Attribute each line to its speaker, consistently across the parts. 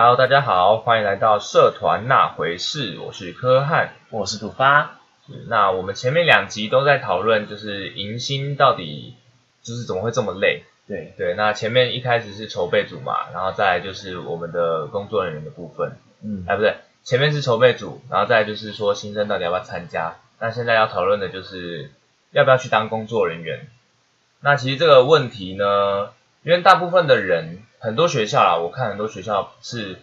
Speaker 1: Hello，大家好，欢迎来到社团那回事，我是柯汉。
Speaker 2: 我是土发，
Speaker 1: 那我们前面两集都在讨论，就是迎新到底就是怎么会这么累？
Speaker 2: 对，
Speaker 1: 对，那前面一开始是筹备组嘛，然后再来就是我们的工作人员的部分，
Speaker 2: 嗯，
Speaker 1: 哎，不对，前面是筹备组，然后再来就是说新生到底要不要参加，那现在要讨论的就是要不要去当工作人员。那其实这个问题呢，因为大部分的人，很多学校啦，我看很多学校是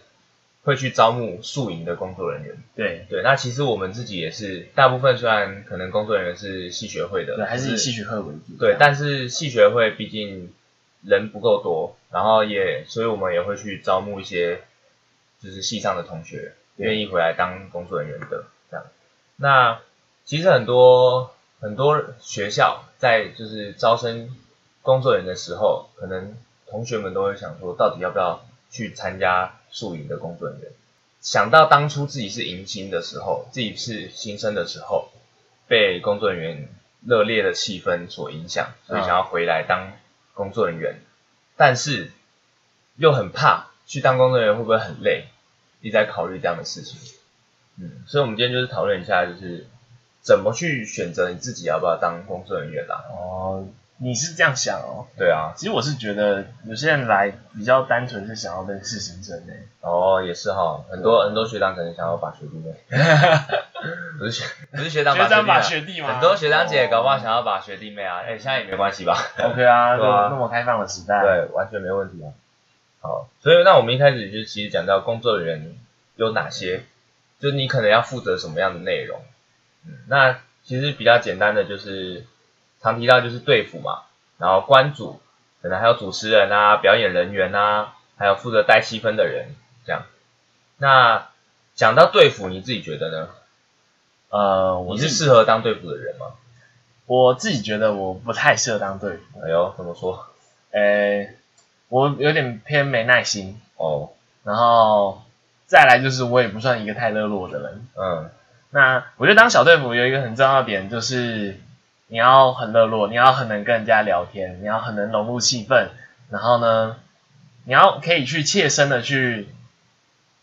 Speaker 1: 会去招募宿营的工作人员。
Speaker 2: 对，
Speaker 1: 对，那其实我们自己也是，大部分虽然可能工作人员是系学会的，
Speaker 2: 对，还是以
Speaker 1: 可
Speaker 2: 戏曲会为主。
Speaker 1: 对，但是系学会毕竟人不够多，然后也，所以我们也会去招募一些就是系上的同学
Speaker 2: 对
Speaker 1: 愿意回来当工作人员的这样。那其实很多很多学校在就是招生工作人员的时候，可能同学们都会想说，到底要不要去参加宿营的工作人员？想到当初自己是迎新的时候，自己是新生的时候，被工作人员热烈的气氛所影响，所以想要回来当工作人员，但是又很怕去当工作人员会不会很累，一直在考虑这样的事情。嗯，所以我们今天就是讨论一下，就是怎么去选择你自己要不要当工作人员啦。
Speaker 2: 哦，你是这样想哦？
Speaker 1: 对啊，
Speaker 2: 其实我是觉得有些人来比较单纯是想要认识新生诶。
Speaker 1: 哦，也是哈，很多很多学长可能想要把学弟妹，不是学不是学长
Speaker 2: 学长把
Speaker 1: 把
Speaker 2: 学弟吗？
Speaker 1: 很多学长姐搞不好想要把学弟妹啊，哎、现在也没关系吧
Speaker 2: ？OK 啊，
Speaker 1: 对啊
Speaker 2: 那么开放的时代。，
Speaker 1: 对，完全没问题啊。好，所以那我们一开始就其实讲到工作人员有哪些，就是你可能要负责什么样的内容。嗯，那其实比较简单的就是常提到就是队服嘛，然后关主，可能还有主持人啊、表演人员啊，还有负责带气氛的人这样。那讲到队服，你自己觉得呢？
Speaker 2: 呃，我
Speaker 1: 你是
Speaker 2: 是
Speaker 1: 适合当队服的人吗？
Speaker 2: 我自己觉得我不太适合当队服，
Speaker 1: 哎呦，怎么说？
Speaker 2: 诶，我有点偏没耐心，
Speaker 1: 哦，
Speaker 2: 然后再来就是我也不算一个太热络的人。
Speaker 1: 嗯，
Speaker 2: 那我觉得当小队服有一个很重要的点，就是你要很热络，你要很能跟人家聊天，你要很能融入气氛，然后呢，你要可以去切身的去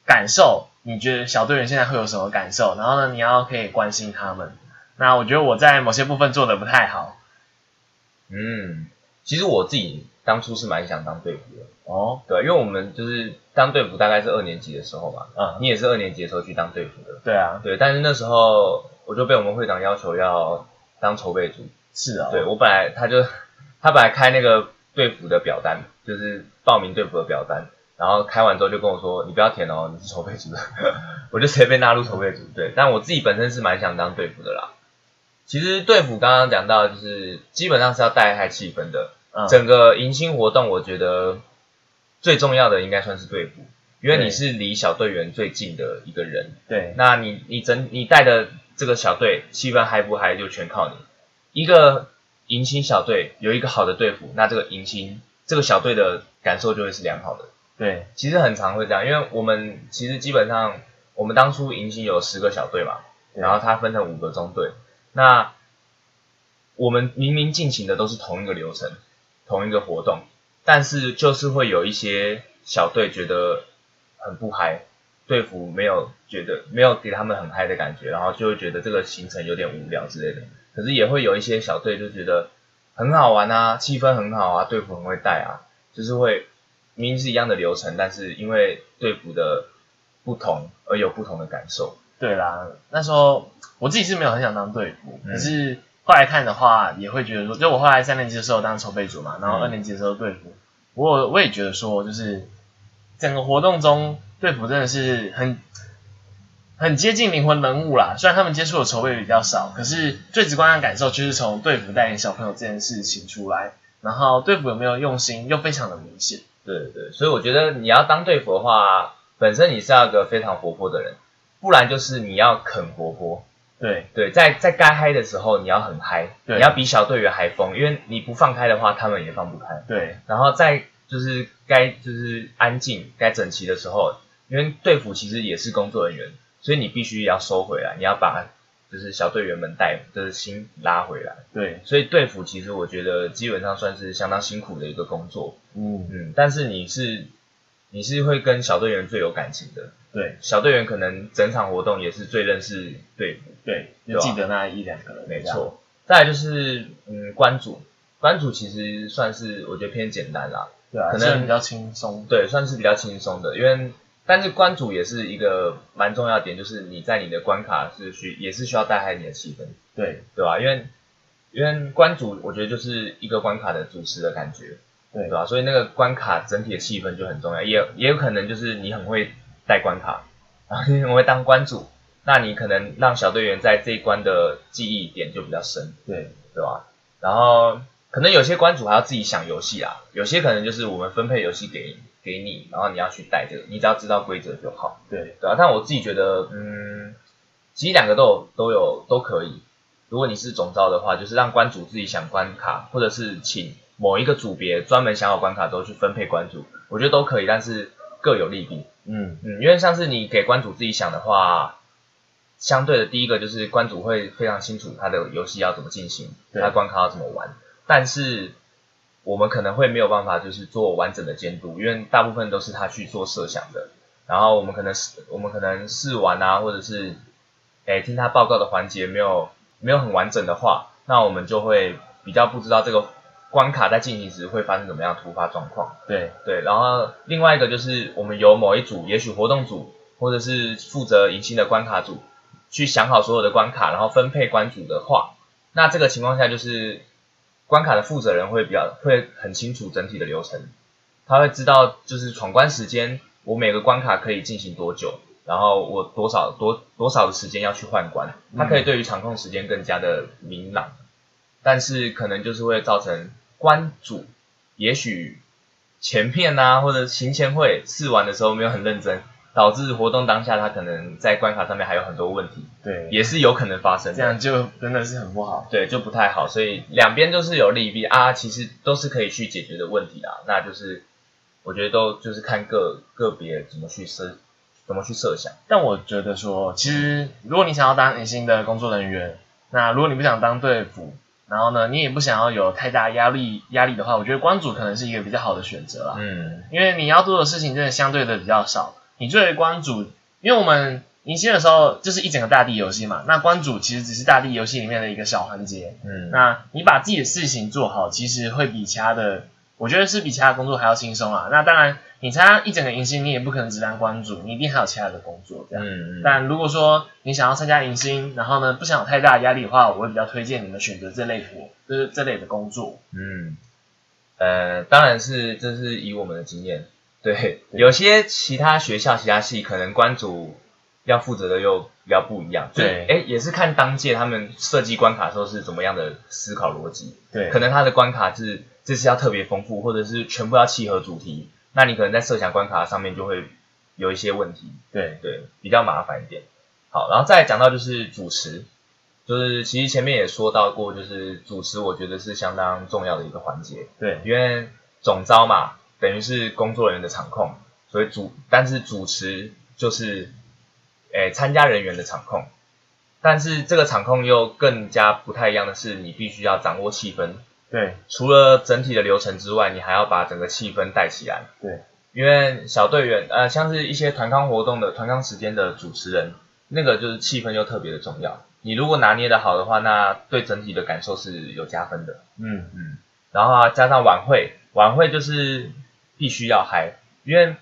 Speaker 2: 感受，你觉得小队员现在会有什么感受，然后呢，你要可以关心他们。那我觉得我在某些部分做的不太好。
Speaker 1: 嗯，其实我自己当初是蛮想当队服的。
Speaker 2: 哦，
Speaker 1: 对，因为我们就是当队服大概是二年级的时候嘛，
Speaker 2: 嗯，
Speaker 1: 你也是二年级的时候去当队服的，
Speaker 2: 对啊，
Speaker 1: 对，但是那时候我就被我们会长要求要当筹备组，
Speaker 2: 是啊、
Speaker 1: 对我本来他就他本来开那个队服的表单，就是报名队服的表单，然后开完之后就跟我说你不要填哦，你是筹备组的，我就直接被纳入筹备组，对，但我自己本身是蛮想当队服的啦。其实队服刚刚讲到，就是基本上是要带开气氛的，
Speaker 2: 嗯，
Speaker 1: 整个迎新活动，我觉得最重要的应该算是队服，因为你是离小队员最近的一个人。
Speaker 2: 对，
Speaker 1: 那你你整你带的这个小队气氛嗨不嗨，就全靠你。一个迎新小队有一个好的队服，那这个迎新这个小队的感受就会是良好的。
Speaker 2: 对，
Speaker 1: 其实很常会这样，因为我们其实基本上我们当初迎新有十个小队嘛，然后它分成五个中队，那我们明明进行的都是同一个流程，同一个活动，但是就是会有一些小队觉得很不嗨，队服没有觉得没有给他们很嗨的感觉，然后就会觉得这个行程有点无聊之类的。可是也会有一些小队就觉得很好玩啊，气氛很好啊，队服很会带啊，就是会明明是一样的流程，但是因为队服的不同而有不同的感受。
Speaker 2: 对啦，那时候我自己是没有很想当队服，
Speaker 1: 嗯
Speaker 2: 可是后来看的话，也会觉得说，就我后来三年级的时候当筹备组嘛，然后
Speaker 1: 嗯
Speaker 2: 二年级的时候队服，我我也觉得说，就是整个活动中队服真的是很很接近灵魂人物啦。虽然他们接触的筹备比较少，可是最直观的感受就是从队服带领小朋友这件事情出来，然后队服有没有用心，又非常的明显。
Speaker 1: 对对对，所以我觉得你要当队服的话，本身你是要一个非常活泼的人，不然就是你要肯活泼。
Speaker 2: 对
Speaker 1: 对，在在该嗨的时候你要很嗨，
Speaker 2: 对
Speaker 1: 你要比小队员还疯，因为你不放开的话，他们也放不开。
Speaker 2: 对
Speaker 1: 然后在就是该就是安静、该整齐的时候，因为队服其实也是工作人员，所以你必须要收回来，你要把就是小队员们带就是心拉回来。
Speaker 2: 对，
Speaker 1: 所以队服其实我觉得基本上算是相当辛苦的一个工作。
Speaker 2: 嗯，
Speaker 1: 嗯，但是你是你是会跟小队员最有感情的。
Speaker 2: 对
Speaker 1: 小队员可能整场活动也是最认识队服，
Speaker 2: 对，就记得那一两个人，
Speaker 1: 没。错。再来就是嗯关主，关主其实算是我觉得偏简单啦，
Speaker 2: 对啊，
Speaker 1: 可能
Speaker 2: 比较轻松。
Speaker 1: 对，算是比较轻松的，因为但是关主也是一个蛮重要的点，就是你在你的关卡是需也是需要带嗨你的气氛，
Speaker 2: 对
Speaker 1: 对吧？因为因为关主我觉得就是一个关卡的主持的感觉，
Speaker 2: 对
Speaker 1: 对吧？所以那个关卡整体的气氛就很重要，也也有可能就是你很会带关卡，然后你很会当关主，那你可能让小队员在这一关的记忆点就比较深，
Speaker 2: 对
Speaker 1: 对吧？然后可能有些关主还要自己想游戏啊，有些可能就是我们分配游戏给给你，然后你要去带这个，你只要知道规则就好，
Speaker 2: 对
Speaker 1: 对啊。但我自己觉得，嗯，其实两个都有都有都可以。如果你是总招的话，就是让关主自己想关卡，或者是请某一个组别专门想好关卡之后去分配关主，我觉得都可以，但是各有利弊。
Speaker 2: 嗯
Speaker 1: 嗯，因为像是你给关主自己想的话，相对的第一个就是关主会非常清楚他的游戏要怎么进行，他关卡要怎么玩，但是我们可能会没有办法就是做完整的监督，因为大部分都是他去做设想的，然后我们可能试我们可能试玩啊，或者是诶听他报告的环节没有没有很完整的话，那我们就会比较不知道这个关卡在进行时会发生怎么样突发状况。
Speaker 2: 对
Speaker 1: 对，然后另外一个就是我们由某一组，也许活动组或者是负责迎新的关卡组，去想好所有的关卡，然后分配关组的话，那这个情况下就是关卡的负责人会比较会很清楚整体的流程，他会知道就是闯关时间，我每个关卡可以进行多久，然后我多少多多少的时间要去换关，他可以对于场控时间更加的明朗，但是可能就是会造成关主也许前片啊或者行前会试玩的时候没有很认真，导致活动当下他可能在关卡上面还有很多问题，
Speaker 2: 对，
Speaker 1: 也是有可能发生的。
Speaker 2: 这样就真的是很不好。
Speaker 1: 对，就不太好，所以两边都是有利弊啊，其实都是可以去解决的问题啦。那就是我觉得都就是看个个别怎么去设，怎么去设想。
Speaker 2: 但我觉得说，其实如果你想要当隐形的工作人员，那如果你不想当队服，然后呢，你也不想要有太大压力压力的话，我觉得关主可能是一个比较好的选择啦。
Speaker 1: 嗯，
Speaker 2: 因为你要做的事情真的相对的比较少。你作为关主，因为我们迎新的时候就是一整个大地游戏嘛，那关主其实只是大地游戏里面的一个小环节。
Speaker 1: 嗯，
Speaker 2: 那你把自己的事情做好，其实会比其他的，我觉得是比其他的工作还要轻松啊。那当然，你参加一整个迎新，你也不可能只当关主，你一定还有其他的工作这样。
Speaker 1: 嗯嗯，
Speaker 2: 但如果说你想要参加迎新，然后呢不想有太大的压力的话，我会比较推荐你们选择这类活，就是这类的工作。
Speaker 1: 嗯，呃，当然是这是以我们的经验，对，有些其他学校、其他系可能关主要负责的又比较不一样，
Speaker 2: 对。
Speaker 1: 哎，也是看当届他们设计关卡的时候是怎么样的思考逻辑，
Speaker 2: 对。
Speaker 1: 可能他的关卡是这次要特别丰富，或者是全部要契合主题，那你可能在设想关卡上面就会有一些问题，
Speaker 2: 对。
Speaker 1: 对，比较麻烦一点。好，然后再来讲到就是主持，就是其实前面也说到过，就是主持我觉得是相当重要的一个环节，
Speaker 2: 对。
Speaker 1: 因为总招嘛，等于是工作人员的场控，所以主但是主持就是，诶参加人员的场控，但是这个场控又更加不太一样的是，你必须要掌握气氛，
Speaker 2: 对
Speaker 1: 除了整体的流程之外，你还要把整个气氛带起来。
Speaker 2: 对，
Speaker 1: 因为小队员呃，像是一些团康活动的团康时间的主持人，那个就是气氛又特别的重要。你如果拿捏的好的话，那对整体的感受是有加分的。
Speaker 2: 嗯
Speaker 1: 嗯，然后啊，加上晚会，晚会就是必须要嗨，因为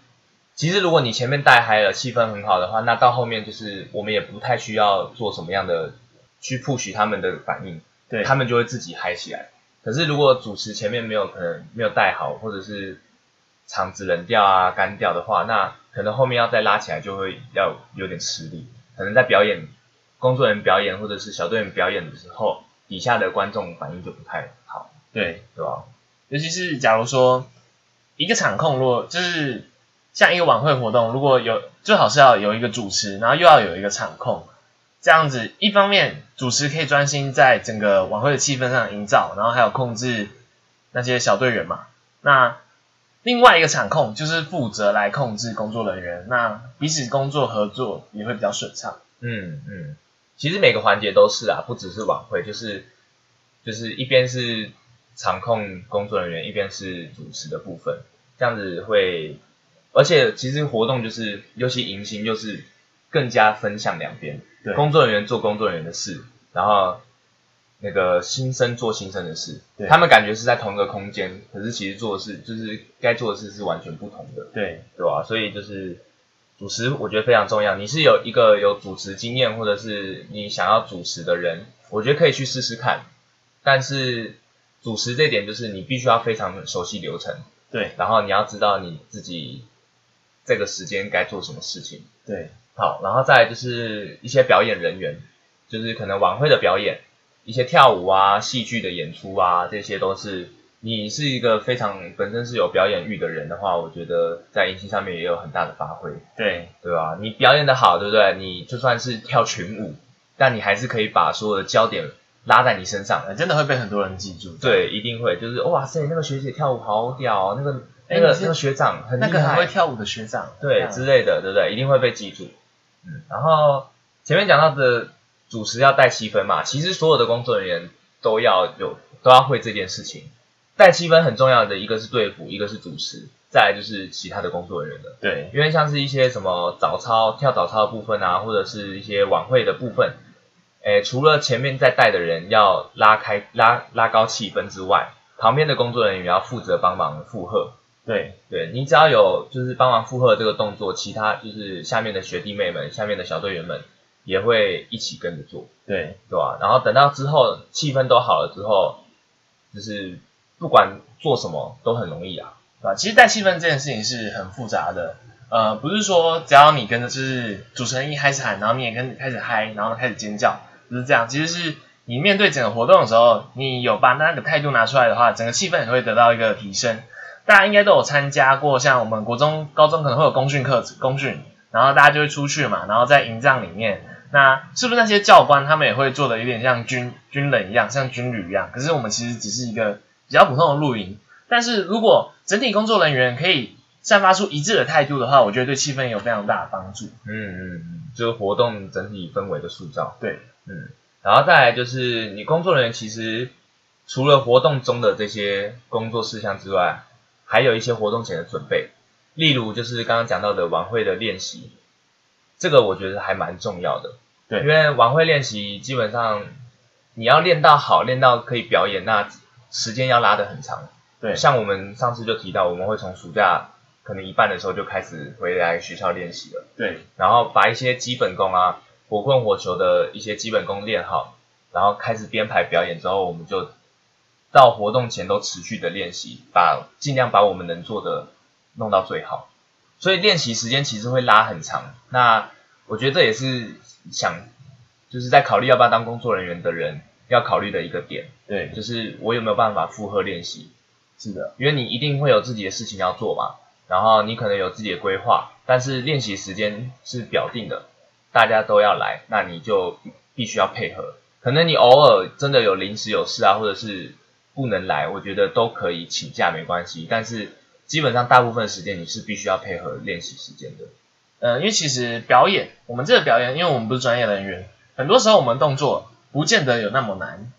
Speaker 1: 其实如果你前面带嗨了，气氛很好的话，那到后面就是我们也不太需要做什么样的去 push 他们的反应，
Speaker 2: 对，
Speaker 1: 他们就会自己嗨起来。可是如果主持前面没有可能没有带好，或者是场子冷掉啊干掉的话，那可能后面要再拉起来就会要有点吃力。可能在表演工作人员表演或者是小队员表演的时候，底下的观众反应就不太好，
Speaker 2: 对，
Speaker 1: 对吧？
Speaker 2: 尤其是假如说一个场控，如果就是像一个晚会活动，如果有最好是要有一个主持，然后又要有一个场控，这样子一方面主持可以专心在整个晚会的气氛上营造，然后还有控制那些小队员嘛。那另外一个场控就是负责来控制工作人员，那彼此工作合作也会比较顺畅。
Speaker 1: 嗯嗯，其实每个环节都是啊，不只是晚会，就是就是一边是场控工作人员，一边是主持的部分，这样子会而且其实活动就是，尤其迎新就是更加分向两边，
Speaker 2: 对。
Speaker 1: 工作人员做工作人员的事，然后那个新生做新生的事。
Speaker 2: 对，
Speaker 1: 他们感觉是在同一个空间，可是其实做的事就是该做的事是完全不同的，
Speaker 2: 对。
Speaker 1: 对吧、所以就是主持，我觉得非常重要。你是有一个有主持经验，或者是你想要主持的人，我觉得可以去试试看。但是主持这点就是你必须要非常熟悉流程，
Speaker 2: 对
Speaker 1: 然后你要知道你自己这个时间该做什么事情。
Speaker 2: 对
Speaker 1: 好，然后再来就是一些表演人员，就是可能晚会的表演，一些跳舞啊、戏剧的演出啊，这些都是你是一个非常本身是有表演欲的人的话，我觉得在迎新上面也有很大的发挥，
Speaker 2: 对
Speaker 1: 对吧？你表演的好，对不对？你就算是跳群舞，但你还是可以把所有的焦点拉在你身上。
Speaker 2: 呃真的会被很多人记住。
Speaker 1: 对，一定会，就是哇塞，那个学姐跳舞好屌哦，那个那个那个学长很厉害，
Speaker 2: 那个很会跳舞的学长，
Speaker 1: 对之类的，对不对？一定会被记住。嗯，然后前面讲到的主持要带气氛嘛，其实所有的工作人员都要有都要会这件事情。带气氛很重要的一个是队服，一个是主持，再来就是其他的工作人员了。
Speaker 2: 对
Speaker 1: 因为像是一些什么早操、跳早操的部分啊，或者是一些晚会的部分，诶，除了前面在带的人要拉开、拉拉高气氛之外，旁边的工作人员要负责帮忙附和。
Speaker 2: 对
Speaker 1: 对你只要有就是帮忙附和这个动作，其他就是下面的学弟妹们、下面的小队员们也会一起跟着做，
Speaker 2: 对
Speaker 1: 对吧？然后等到之后气氛都好了之后，就是不管做什么都很容易啊。
Speaker 2: 对吧？其实带气氛这件事情是很复杂的，呃，不是说只要你跟着就是主持人一开始喊，然后你也跟开始嗨，然后开始尖叫，不是这样。其实是你面对整个活动的时候，你有把那个态度拿出来的话，整个气氛也会得到一个提升。大家应该都有参加过，像我们国中、高中可能会有公训课、公训，然后大家就会出去嘛，然后在营帐里面，那是不是那些教官他们也会做的有点像军军人一样，像军旅一样？可是我们其实只是一个比较普通的露营，但是如果整体工作人员可以散发出一致的态度的话，我觉得对气氛有非常大的帮助。
Speaker 1: 嗯嗯嗯，就是活动整体氛围的塑造。
Speaker 2: 对，
Speaker 1: 嗯，然后再来就是你工作人员其实除了活动中的这些工作事项之外，还有一些活动前的准备，例如就是刚刚讲到的晚会的练习，这个我觉得还蛮重要的。
Speaker 2: 对
Speaker 1: 因为晚会练习基本上你要练到好，练到可以表演，那时间要拉得很长。
Speaker 2: 对
Speaker 1: 像我们上次就提到，我们会从暑假可能一半的时候就开始回来学校练习了。
Speaker 2: 对
Speaker 1: 然后把一些基本功啊，火棍火球的一些基本功练好，然后开始编排表演之后，我们就到活动前都持续的练习，把尽量把我们能做的弄到最好。所以练习时间其实会拉很长。那我觉得这也是想就是在考虑要不要当工作人员的人要考虑的一个点，
Speaker 2: 对，
Speaker 1: 就是我有没有办法负荷练习。
Speaker 2: 是的，
Speaker 1: 因为你一定会有自己的事情要做嘛，然后你可能有自己的规划，但是练习时间是表定的，大家都要来，那你就必必须要配合。可能你偶尔真的有临时有事啊，或者是不能来，我觉得都可以请假没关系，但是基本上大部分时间你是必须要配合练习时间的。
Speaker 2: 呃，因为其实表演，我们这个表演，因为我们不是专业人员，很多时候我们动作不见得有那么难，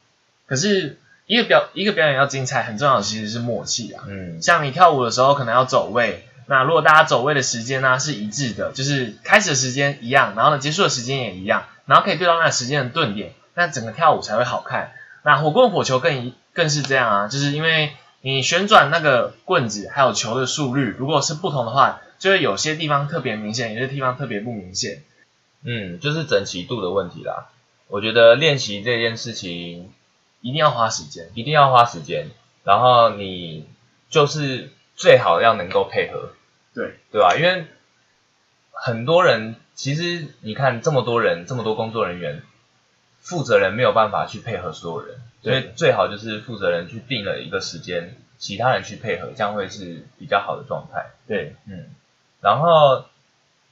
Speaker 2: 可是一个表一个表演要精彩，很重要的其实是默契啊。
Speaker 1: 嗯，
Speaker 2: 像你跳舞的时候可能要走位，那如果大家走位的时间呢、是一致的，就是开始的时间一样，然后呢结束的时间也一样，然后可以对到那个时间的顿点，那整个跳舞才会好看。那火棍火球更一更是这样啊，就是因为你旋转那个棍子还有球的速率，如果是不同的话，就会有些地方特别明显，有些地方特别不明显。
Speaker 1: 嗯，就是整齐度的问题啦。我觉得练习这件事情
Speaker 2: 一定要花时间。
Speaker 1: 一定要花时间，然后你就是最好要能够配合，
Speaker 2: 对
Speaker 1: 对吧？因为很多人其实你看这么多人，这么多工作人员，负责人没有办法去配合所有人，所以最好就是负责人去定了一个时间，其他人去配合，这样会是比较好的状态。
Speaker 2: 对
Speaker 1: 嗯，然后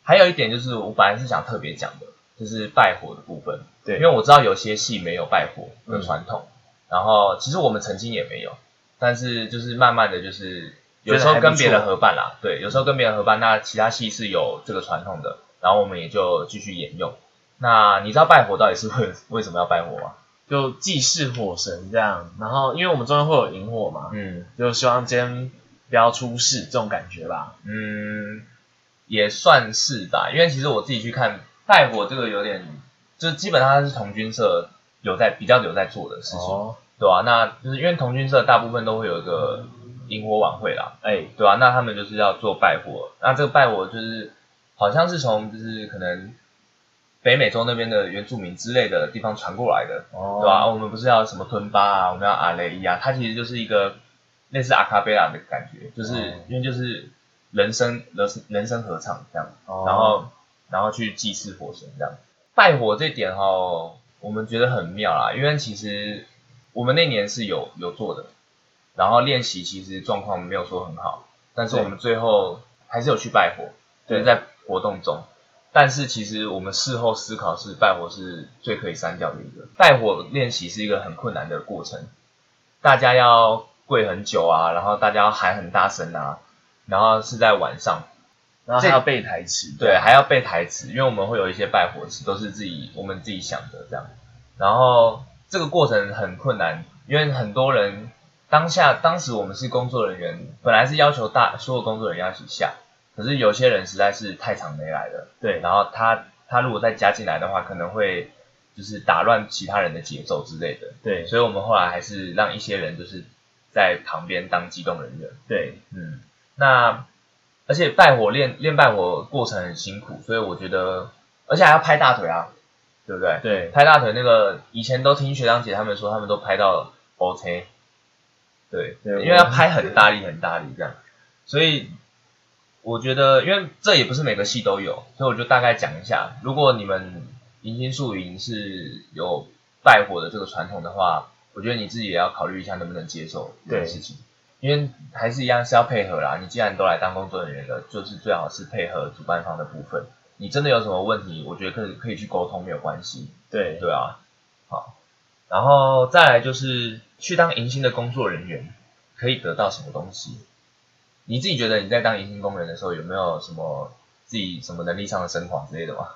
Speaker 1: 还有一点就是我本来是想特别讲的，就是拜火的部分。
Speaker 2: 对
Speaker 1: 因为我知道有些戏没有拜火的
Speaker 2: 嗯
Speaker 1: 传统，然后其实我们曾经也没有，但是就是慢慢的就是有时候跟别人合办啦，对，有时候跟别人合办，那其他系是有这个传统的，然后我们也就继续沿用。那你知道拜火到底是为为什么要拜火吗？
Speaker 2: 就祭祀火神这样，然后因为我们中间会有萤火嘛，
Speaker 1: 嗯，
Speaker 2: 就希望今天不要出事这种感觉吧。
Speaker 1: 嗯，也算是吧，因为其实我自己去看拜火这个有点，就是基本上它是同军社有在比较有在做的事情，
Speaker 2: 哦，
Speaker 1: 对吧、那就是因为同军社大部分都会有一个萤火晚会啦，
Speaker 2: 哎，
Speaker 1: 对吧、那他们就是要做拜火，那这个拜火就是好像是从就是可能北美洲那边的原住民之类的地方传过来的，
Speaker 2: 哦，
Speaker 1: 对吧、我们不是要什么吞巴啊，我们要阿雷伊啊，它其实就是一个类似阿卡贝拉的感觉，就是、
Speaker 2: 哦。
Speaker 1: 因为就是人声人人声合唱这样，
Speaker 2: 哦。
Speaker 1: 然后然后去祭祀火神这样。拜火这点哈、我们觉得很妙啦，因为其实我们那年是有有做的，然后练习其实状况没有说很好，但是我们最后还是有去拜火，就是在活动中。但是其实我们事后思考是拜火是最可以删掉的一个。拜火练习是一个很困难的过程，大家要跪很久啊，然后大家要喊很大声啊，然后是在晚上，
Speaker 2: 然后还要背台词，
Speaker 1: 对，还要背台词，因为我们会有一些拜火词都是自己我们自己想的这样，然后这个过程很困难，因为很多人当下当时我们是工作人员，本来是要求大所有工作人员要一起下，可是有些人实在是太长没来了，
Speaker 2: 对，
Speaker 1: 然后他他如果再加进来的话，可能会就是打乱其他人的节奏之类的，
Speaker 2: 对。
Speaker 1: 所以我们后来还是让一些人就是在旁边当机动人员。
Speaker 2: 对，
Speaker 1: 嗯，那而且拜火练练拜火过程很辛苦，所以我觉得，而且还要拍大腿啊，对不对？
Speaker 2: 对，
Speaker 1: 拍大腿那个以前都听学长姐他们说，他们都拍到 OK，对，
Speaker 2: 对
Speaker 1: 因为要拍很大力很大力这样，所以我觉得，因为这也不是每个戏都有，所以我就大概讲一下，如果你们迎新宿营是有拜火的这个传统的话，我觉得你自己也要考虑一下能不能接受这件
Speaker 2: 对
Speaker 1: 事情。因为还是一样是要配合啦。你既然都来当工作人员了，就是最好是配合主办方的部分。你真的有什么问题，我觉得可以可以去沟通，没有关系。
Speaker 2: 对，
Speaker 1: 对啊，好，然后再来就是去当迎新的工作人员，可以得到什么东西？你自己觉得你在当迎新工人的时候，有没有什么自己什么能力上的升华之类的吗？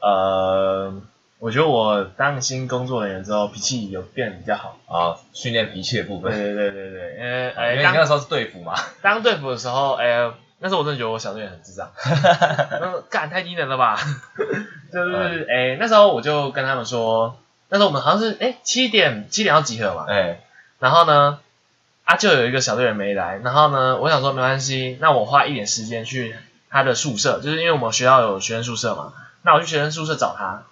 Speaker 2: 呃，我觉得我当新工作人员之后，脾气有变得比较好。
Speaker 1: 啊，训练脾气的部分，
Speaker 2: 对对对对，因为
Speaker 1: 因为你那时候是队服嘛，
Speaker 2: 当队服的时候，哎，那时候我真的觉得我小队员很智障，那干太低能了吧？就是哎，那时候我就跟他们说，那时候我们好像是哎七点七点要集合嘛，
Speaker 1: 哎，
Speaker 2: 然后呢，啊就有一个小队员没来，然后呢，我想说没关系，那我花一点时间去他的宿舍，就是因为我们学校有学生宿舍嘛，那我去学生宿舍找他，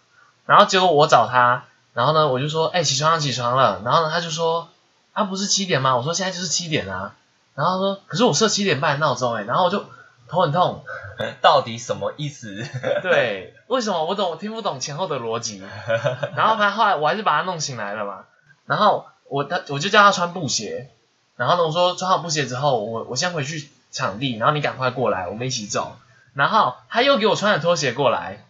Speaker 2: 然后结果我找他，然后呢我就说，哎、起床了起床了，然后呢他就说，啊不是七点吗？我说现在就是七点啊，然后他说，可是我设七点半闹钟哎，然后我就头很痛，
Speaker 1: 到底什么意思？
Speaker 2: 对，为什么我懂我听不懂前后的逻辑？然后反正后来我还是把他弄醒来了嘛。然后我他我就叫他穿布鞋，然后呢我说穿好布鞋之后，我我先回去场地，然后你赶快过来，我们一起走。然后他又给我穿了拖鞋过来，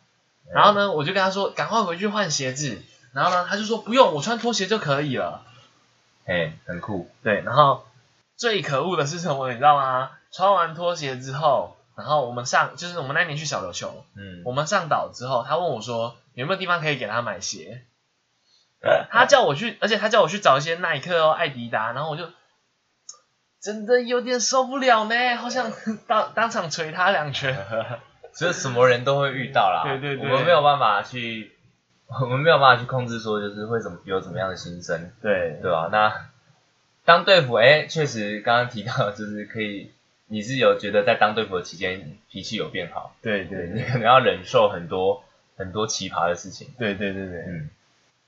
Speaker 2: 然后呢我就跟他说赶快回去换鞋子。然后呢他就说不用，我穿拖鞋就可以了。
Speaker 1: 哎，很酷，
Speaker 2: 对，然后最可恶的是什么，你知道吗？穿完拖鞋之后，然后我们上就是我们那年去小琉球，
Speaker 1: 嗯，
Speaker 2: 我们上岛之后，他问我说有没有地方可以给他买鞋，他叫我去，而且他叫我去找一些耐克哦、艾迪达，然后我就真的有点受不了呢，好想 当当场捶他两拳。
Speaker 1: 这什么人都会遇到啦，
Speaker 2: 对对对。
Speaker 1: 我们没有办法去，我们没有办法去控制说就是会怎么有怎么样的心声，
Speaker 2: 对。
Speaker 1: 对吧、那当队服，哎，确实刚刚提到就是可以，你是有觉得在当队服的期间脾气有变好，
Speaker 2: 对对对
Speaker 1: 你可能要忍受很多很多奇葩的事情，
Speaker 2: 对对对对，
Speaker 1: 嗯，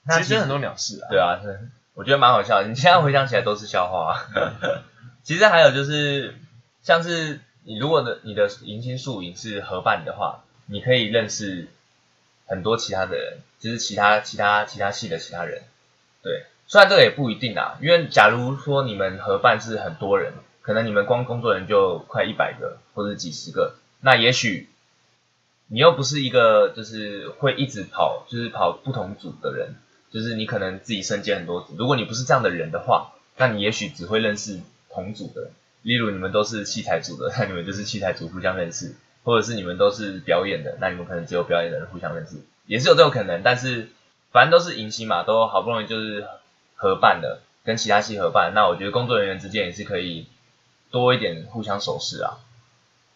Speaker 1: 那
Speaker 2: 其实很多鸟事啊。
Speaker 1: 对啊，是我觉得蛮好笑的。你现在回想起来都是笑话、啊。其实还有就是，像是你如果的你的迎新宿营是合办的话，你可以认识很多其他的人，就是其他其他其他系的其他人。对，虽然这个也不一定啊，因为假如说你们合办是很多人，可能你们光工作人员就快一百个或者几十个，那也许你又不是一个就是会一直跑，就是跑不同组的人，就是你可能自己身兼很多组。如果你不是这样的人的话，那你也许只会认识同组的。例如你们都是器材组的，那你们就是器材组互相认识；或者是你们都是表演的，那你们可能只有表演的人互相认识，也是有这种可能。但是反正都是迎新嘛，都好不容易就是合办的，跟其他系合办，那我觉得工作人员之间也是可以多一点互相熟识啊。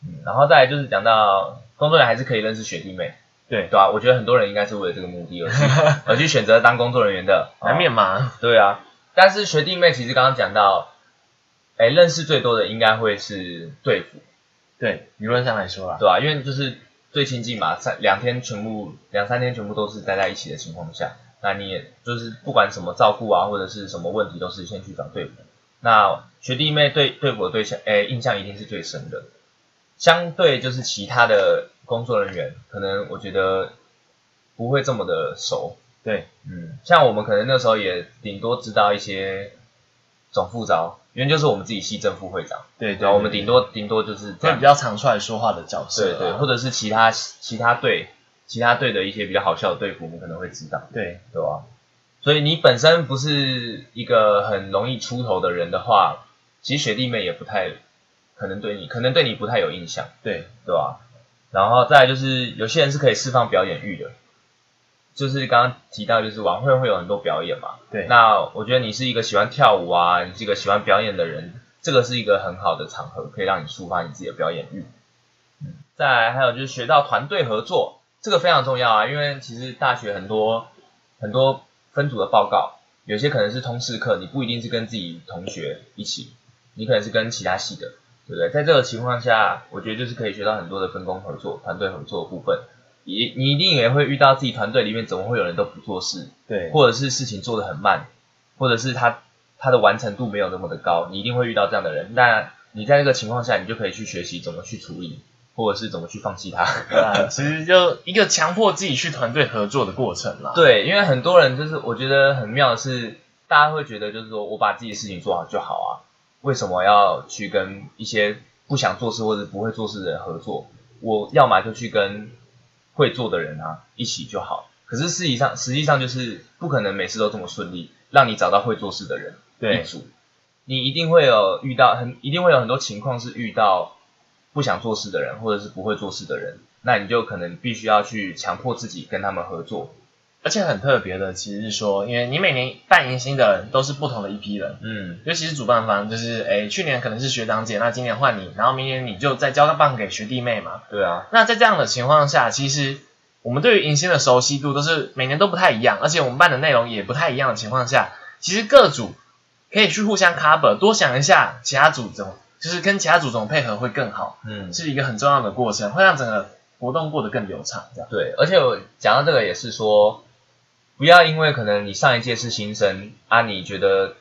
Speaker 1: 嗯，然后再来就是讲到工作人员还是可以认识学弟妹，
Speaker 2: 对
Speaker 1: 对啊、我觉得很多人应该是为了这个目的而去 而去选择当工作人员的，
Speaker 2: 难免
Speaker 1: 哦
Speaker 2: 嘛。
Speaker 1: 对啊。但是学弟妹其实刚刚讲到，哎，认识最多的应该会是队服，
Speaker 2: 对，理论上来说啦，
Speaker 1: 对吧、因为就是最亲近嘛，三两天全部两三天全部都是待在一起的情况下，那你也就是不管什么照顾啊或者是什么问题，都是先去找队服。那学弟妹对队服的对象，诶，印象一定是最深的。相对就是其他的工作人员，可能我觉得不会这么的熟。
Speaker 2: 对，
Speaker 1: 嗯，像我们可能那时候也顶多知道一些总副招，因为就是我们自己系正副会长，
Speaker 2: 对对，
Speaker 1: 然后我们顶多顶多就是这样
Speaker 2: 比。较常出来说话的角色啦，
Speaker 1: 对对，或者是其他其他队其他队的一些比较好笑的队服，我们可能会知道，
Speaker 2: 对
Speaker 1: 对吧？所以你本身不是一个很容易出头的人的话，其实学弟妹也不太可能对你，可能对你不太有印象，
Speaker 2: 对
Speaker 1: 对吧？然后再来就是有些人是可以释放表演欲的，就是刚刚提到就是晚会会有很多表演嘛，
Speaker 2: 对，
Speaker 1: 那我觉得你是一个喜欢跳舞啊，你是一个喜欢表演的人，这个是一个很好的场合，可以让你抒发你自己的表演欲。嗯，再来还有就是学到团队合作，这个非常重要啊，因为其实大学很多很多分组的报告，有些可能是通识课，你不一定是跟自己同学一起，你可能是跟其他系的，对不对？在这个情况下，我觉得就是可以学到很多的分工合作、团队合作的部分。你你一定也会遇到自己团队里面怎么会有人都不做事，
Speaker 2: 对
Speaker 1: 或者是事情做得很慢，或者是他他的完成度没有那么的高，你一定会遇到这样的人。那你在这个情况下，你就可以去学习怎么去处理，或者是怎么去放弃
Speaker 2: 它。啊，其实就一个强迫自己去团队合作的过程啦。
Speaker 1: 对，因为很多人就是我觉得很妙的是，大家会觉得就是说我把自己的事情做好就好啊，为什么要去跟一些不想做事或者不会做事的人合作？我要么就去跟会做的人啊一起就好。可是实际上，实际上就是不可能每次都这么顺利，让你找到会做事的人
Speaker 2: 对
Speaker 1: 一组，你一定会有遇到很一定会有很多情况是遇到不想做事的人或者是不会做事的人，那你就可能必须要去强迫自己跟他们合作。
Speaker 2: 而且很特别的，其实是说，因为你每年办迎新的人都是不同的一批人，
Speaker 1: 嗯，
Speaker 2: 尤其是主办方，就是诶，去年可能是学长姐，那今年换你，然后明年你就再交棒给学弟妹嘛。
Speaker 1: 对啊，
Speaker 2: 那在这样的情况下，其实我们对于迎新的熟悉度都是每年都不太一样，而且我们办的内容也不太一样的情况下，其实各组可以去互相 cover，多想一下其他组怎么，就是跟其他组怎么配合会更好，
Speaker 1: 嗯，
Speaker 2: 是一个很重要的过程，会让整个活动过得更流畅。这样，
Speaker 1: 对，而且我讲到这个也是说，不要因为可能你上一届是新生啊，你觉得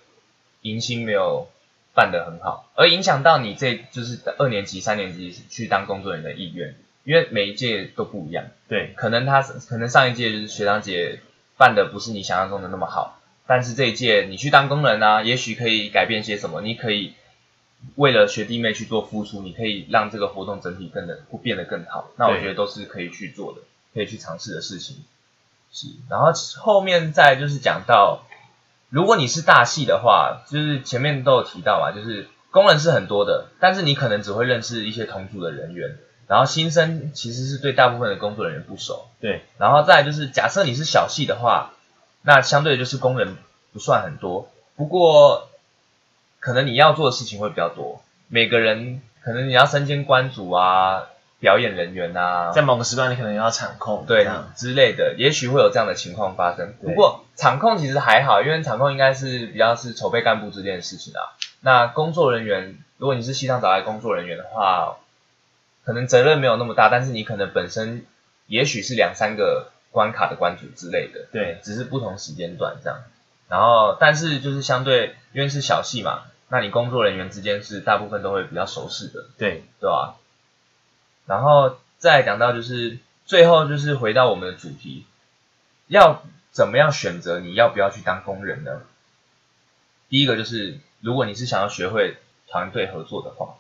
Speaker 1: 迎新没有办得很好，而影响到你这就是二年级、三年级去当工作人员的意愿，因为每一届都不一样，
Speaker 2: 对。
Speaker 1: 可能他可能上一届就是学长姐办的不是你想象中的那么好，但是这一届你去当工人啊，也许可以改变些什么，你可以为了学弟妹去做付出，你可以让这个活动整体更的变得更好，那我觉得都是可以去做的，可以去尝试的事情。是，然后后面再就是讲到，如果你是大系的话，就是前面都有提到嘛，就是工人是很多的，但是你可能只会认识一些同组的人员，然后新生其实是对大部分的工作人员不熟，
Speaker 2: 对。
Speaker 1: 然后再就是假设你是小系的话，那相对就是工人不算很多，不过可能你要做的事情会比较多，每个人可能你要身兼官主啊、表演人员啊，
Speaker 2: 在某个时段你可能要场控，
Speaker 1: 对之类的，也许会有这样的情况发生。不过场控其实还好，因为场控应该是比较是筹备干部之间的事情啊。那工作人员，如果你是西藏找来工作人员的话，可能责任没有那么大，但是你可能本身也许是两三个关卡的关主之类的，
Speaker 2: 对
Speaker 1: 只是不同时间段这样。然后，但是就是相对，因为是小戏嘛，那你工作人员之间是大部分都会比较熟识的，
Speaker 2: 对
Speaker 1: 对吧？然后再讲到就是最后就是回到我们的主题，要怎么样选择你要不要去当工人呢？第一个就是如果你是想要学会团队合作的话，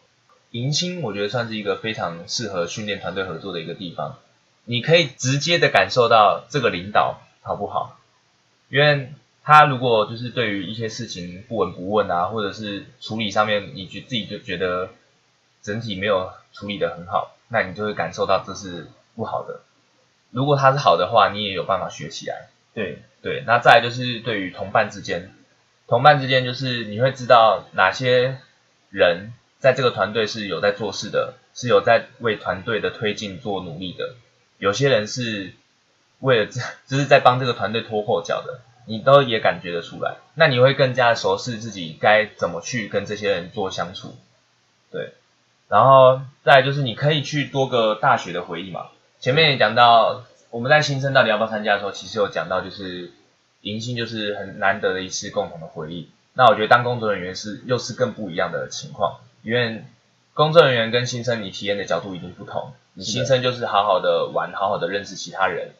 Speaker 1: 迎新我觉得算是一个非常适合训练团队合作的一个地方。你可以直接的感受到这个领导好不好，因为他如果就是对于一些事情不闻不问啊，或者是处理上面你觉自己就觉得整体没有处理的很好，那你就会感受到这是不好的。如果他是好的话，你也有办法学起来。
Speaker 2: 对
Speaker 1: 对，那再来就是对于同伴之间，同伴之间就是你会知道哪些人在这个团队是有在做事的，是有在为团队的推进做努力的。有些人是为了这，就是在帮这个团队拖后脚的，你都也感觉得出来。那你会更加熟悉自己该怎么去跟这些人做相处，对。然后再就是你可以去多个大学的回忆嘛。前面也讲到，我们在新生到底要不要参加的时候，其实有讲到就是迎新就是很难得的一次共同的回忆。那我觉得当工作人员是又是更不一样的情况。因为工作人员跟新生你体验的角度已经不同，你新生就是好好的玩，好好的认识其他人，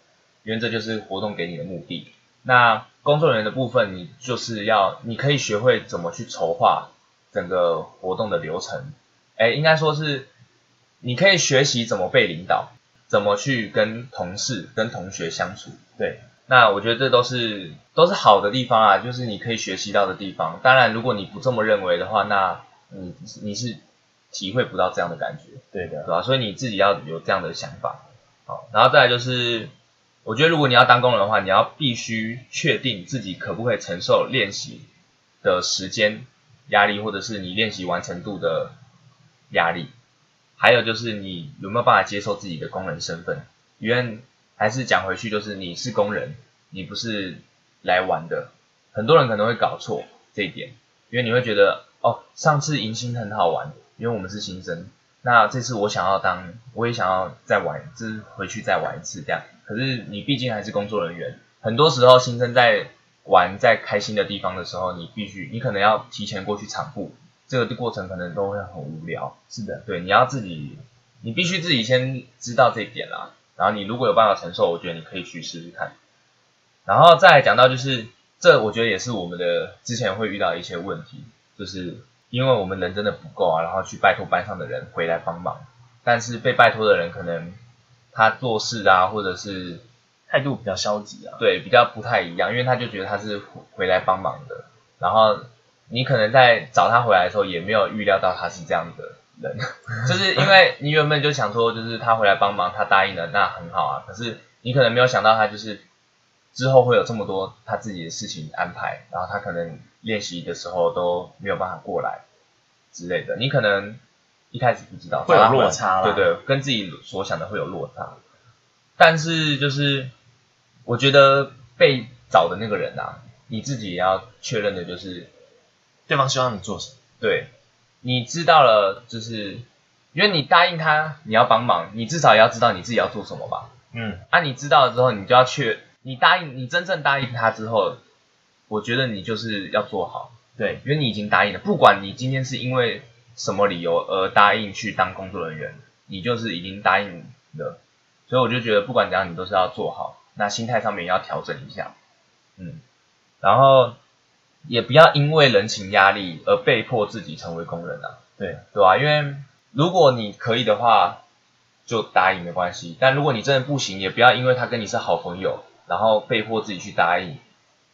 Speaker 1: 因为这就是活动给你的目的。那工作人员的部分，你就是要你可以学会怎么去筹划整个活动的流程，哎，应该说是你可以学习怎么被领导，怎么去跟同事、跟同学相处。对，那我觉得这都是都是好的地方啊，就是你可以学习到的地方。当然，如果你不这么认为的话，那你你是体会不到这样的感觉，
Speaker 2: 对的，
Speaker 1: 对吧？所以你自己要有这样的想法，好，然后再来就是，我觉得如果你要当工人的话，你要必须确定自己可不可以承受练习的时间压力，或者是你练习完成度的压力，还有就是你有没有办法接受自己的工人身份？因为还是讲回去，就是你是工人，你不是来玩的。很多人可能会搞错这一点，因为你会觉得。哦，上次迎新很好玩，因为我们是新生。那这次我想要当，我也想要再玩，就是回去再玩一次这样。可是你毕竟还是工作人员，很多时候新生在玩在开心的地方的时候，你必须，你可能要提前过去场部，这个过程可能都会很无聊。
Speaker 2: 是的，
Speaker 1: 对，你要自己，你必须自己先知道这一点啦。然后你如果有办法承受，我觉得你可以去试试看。然后再讲到就是，这我觉得也是我们的之前会遇到一些问题。就是因为我们人真的不够啊，然后去拜托班上的人回来帮忙，但是被拜托的人可能他做事啊，或者是
Speaker 2: 态度比较消极啊，
Speaker 1: 对，比较不太一样，因为他就觉得他是回来帮忙的，然后你可能在找他回来的时候也没有预料到他是这样的人，就是因为你原本就想说，就是他回来帮忙，他答应了，那很好啊，可是你可能没有想到他就是之后会有这么多他自己的事情安排，然后他可能。练习的时候都没有办法过来之类的，你可能一开始不知道
Speaker 2: 会有落差
Speaker 1: 对对，跟自己所想的会有落差。但是就是我觉得被找的那个人啊，你自己也要确认的就是
Speaker 2: 对方希望你做什么。
Speaker 1: 对，你知道了，就是因为你答应他你要帮忙，你至少也要知道你自己要做什么吧。
Speaker 2: 嗯，
Speaker 1: 啊，你知道了之后，你就要确你答应你真正答应他之后。我觉得你就是要做好，对，因为你已经答应了，不管你今天是因为什么理由而答应去当工作人员，你就是已经答应了，所以我就觉得不管怎样，你都是要做好，那心态上面也要调整一下，嗯，然后也不要因为人情压力而被迫自己成为工人啊，
Speaker 2: 对，
Speaker 1: 对吧？因为如果你可以的话，就答应没关系，但如果你真的不行，也不要因为他跟你是好朋友，然后被迫自己去答应。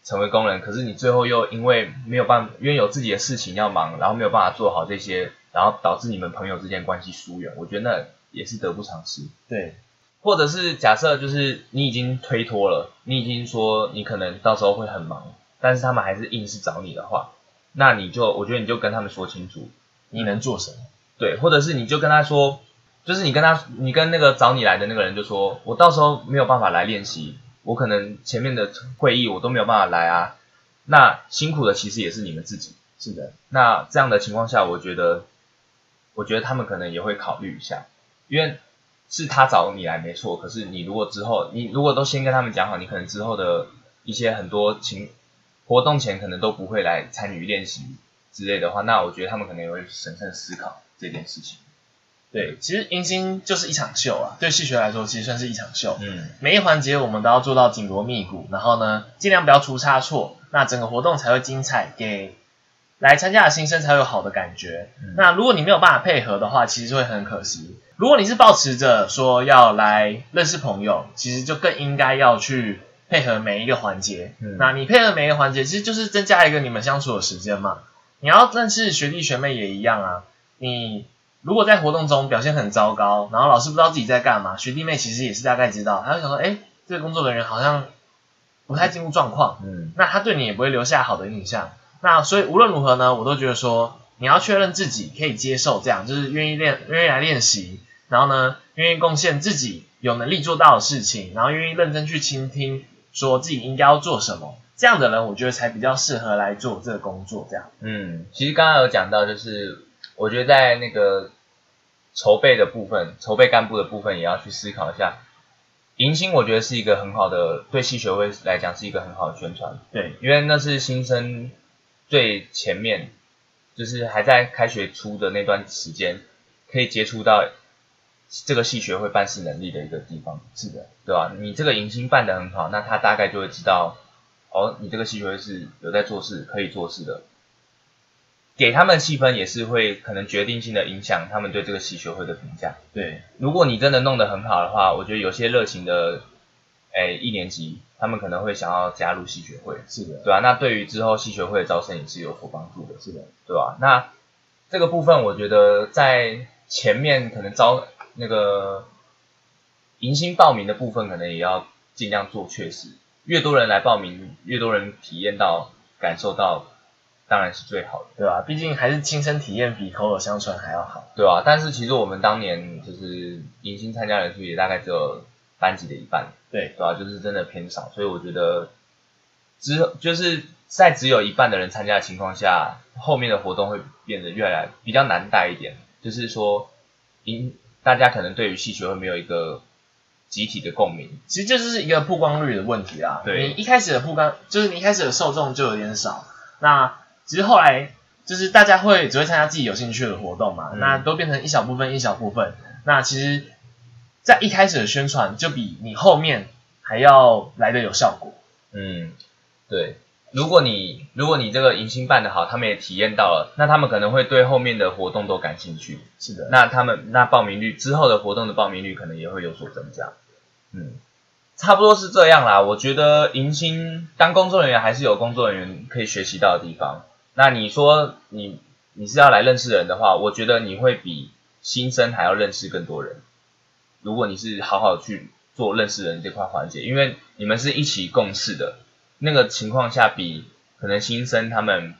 Speaker 1: 成为工人，可是你最后又因为没有办法，因为有自己的事情要忙，然后没有办法做好这些，然后导致你们朋友之间关系疏远，我觉得那也是得不偿失。
Speaker 2: 对，
Speaker 1: 或者是假设就是你已经推脱了，你已经说你可能到时候会很忙，但是他们还是硬是找你的话，那你就我觉得你就跟他们说清楚
Speaker 2: 你能做什么。
Speaker 1: 对，或者是你就跟他说，就是你跟他，你跟那个找你来的那个人就说，我到时候没有办法来练习。我可能前面的会议我都没有办法来啊，那辛苦的其实也是你们自己。
Speaker 2: 是的，
Speaker 1: 那这样的情况下，我觉得，我觉得他们可能也会考虑一下，因为是他找你来没错，可是你如果之后，你如果都先跟他们讲好，你可能之后的一些很多情活动前可能都不会来参与练习之类的话，那我觉得他们可能也会审慎思考这件事情。
Speaker 2: 对，其实迎新就是一场秀啊，对戏学来说，其实算是一场秀。
Speaker 1: 嗯，
Speaker 2: 每一环节我们都要做到紧锣密鼓，然后呢，尽量不要出差错，那整个活动才会精彩，给来参加的新生才有好的感觉。那如果你没有办法配合的话，其实会很可惜。如果你是抱持着说要来认识朋友，其实就更应该要去配合每一个环节。那你配合每一个环节，其实就是增加一个你们相处的时间嘛。你要认识学弟学妹也一样啊，你。如果在活动中表现很糟糕，然后老师不知道自己在干嘛，学弟妹其实也是大概知道，他就想说，哎，这个工作人员好像不太进入状况，
Speaker 1: 嗯，
Speaker 2: 那他对你也不会留下好的印象。那所以无论如何呢，我都觉得说，你要确认自己可以接受这样，就是愿意练，愿意来练习，然后呢，愿意贡献自己有能力做到的事情，然后愿意认真去倾听，说自己应该要做什么，这样的人，我觉得才比较适合来做这个工作。这样，
Speaker 1: 嗯，其实刚刚有讲到，就是我觉得在那个筹备的部分，筹备干部的部分，也要去思考一下。迎新，我觉得是一个很好的，对系学会来讲是一个很好的宣传。
Speaker 2: 对，
Speaker 1: 因为那是新生最前面。就是还在开学初的那段时间，可以接触到这个系学会办事能力的一个地方，
Speaker 2: 是的，
Speaker 1: 对吧？你这个迎新办得很好，那他大概就会知道，哦，你这个系学会是有在做事，可以做事的。给他们气氛也是会可能决定性的影响他们对这个系学会的评价。
Speaker 2: 对，
Speaker 1: 如果你真的弄得很好的话，我觉得有些热情的，哎，一年级。他们可能会想要加入系学会，
Speaker 2: 是的，
Speaker 1: 对啊？那对于之后系学会的招生也是有所帮助的，
Speaker 2: 是的，
Speaker 1: 对吧？那这个部分我觉得在前面可能招那个迎新报名的部分，可能也要尽量做确实，越多人来报名，越多人体验到、感受到，当然是最好的，
Speaker 2: 对吧？毕竟还是亲身体验比口耳相传还要好，
Speaker 1: 对吧？但是其实我们当年就是迎新参加人数也大概只有。班级的一半，
Speaker 2: 对，
Speaker 1: 对吧？就是真的偏少，所以我觉得，只就是在只有一半的人参加的情况下，后面的活动会变得越来比较难带一点。就是说，因大家可能对于戏学会没有一个集体的共鸣，
Speaker 2: 其实就是一个曝光率的问题啦。
Speaker 1: 对，
Speaker 2: 你一开始的曝光，就是你一开始的受众就有点少，那其实后来就是大家会只会参加自己有兴趣的活动嘛，那都变成一小部分一小部分，那其实。在一开始的宣传就比你后面还要来的有效果。
Speaker 1: 嗯，对。如果你如果你这个迎新办的好，他们也体验到了，那他们可能会对后面的活动都感兴趣。
Speaker 2: 是的。
Speaker 1: 那他们那报名率之后的活动的报名率可能也会有所增加。嗯，差不多是这样啦。我觉得迎新当工作人员还是有工作人员可以学习到的地方。那你说你你是要来认识人的话，我觉得你会比新生还要认识更多人。如果你是好好去做认识人这块环节，因为你们是一起共事的，那个情况下比可能新生他们，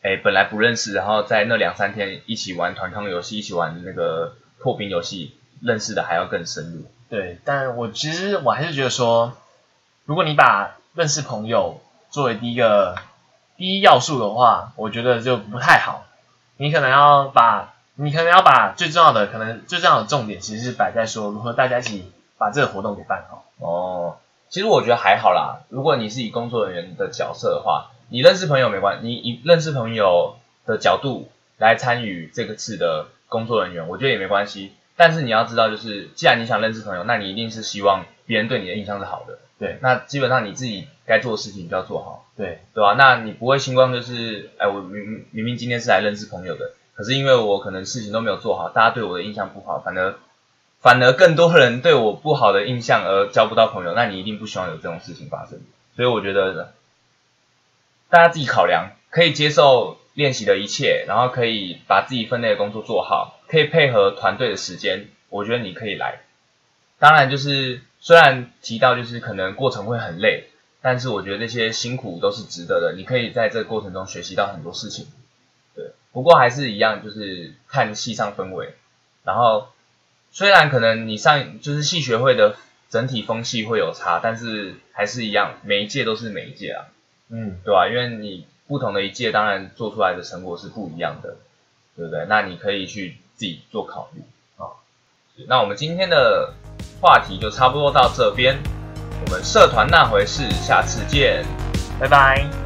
Speaker 1: 哎本来不认识，然后在那两三天一起玩团康游戏，一起玩那个破冰游戏，认识的还要更深入。
Speaker 2: 对，但我其实我还是觉得说，如果你把认识朋友作为第一个第一要素的话，我觉得就不太好。你可能要把。你可能要把最重要的，可能最重要的重点，其实是摆在说如何大家一起把这个活动给办好。
Speaker 1: 哦，其实我觉得还好啦。如果你是以工作人员的角色的话，你认识朋友没关系，你以认识朋友的角度来参与这个次的工作人员，我觉得也没关系。但是你要知道，就是既然你想认识朋友，那你一定是希望别人对你的印象是好的。
Speaker 2: 对，
Speaker 1: 那基本上你自己该做的事情就要做好。
Speaker 2: 对，
Speaker 1: 对吧？那你不会星光就是，哎，我明明明今天是来认识朋友的。可是因为我可能事情都没有做好，大家对我的印象不好，反而反而更多人对我不好的印象而交不到朋友，那你一定不希望有这种事情发生。所以我觉得大家自己考量，可以接受练习的一切，然后可以把自己分内的工作做好，可以配合团队的时间，我觉得你可以来。当然就是虽然提到就是可能过程会很累，但是我觉得这些辛苦都是值得的，你可以在这个过程中学习到很多事情。对不过还是一样，就是看系上氛围。然后虽然可能你上就是系学会的整体风气会有差，但是还是一样，每一届都是每一届啊。
Speaker 2: 嗯，
Speaker 1: 对吧？因为你不同的一届，当然做出来的成果是不一样的，对不对？那你可以去自己做考虑啊。那我们今天的话题就差不多到这边，我们社团那回事，下次见，
Speaker 2: 拜拜。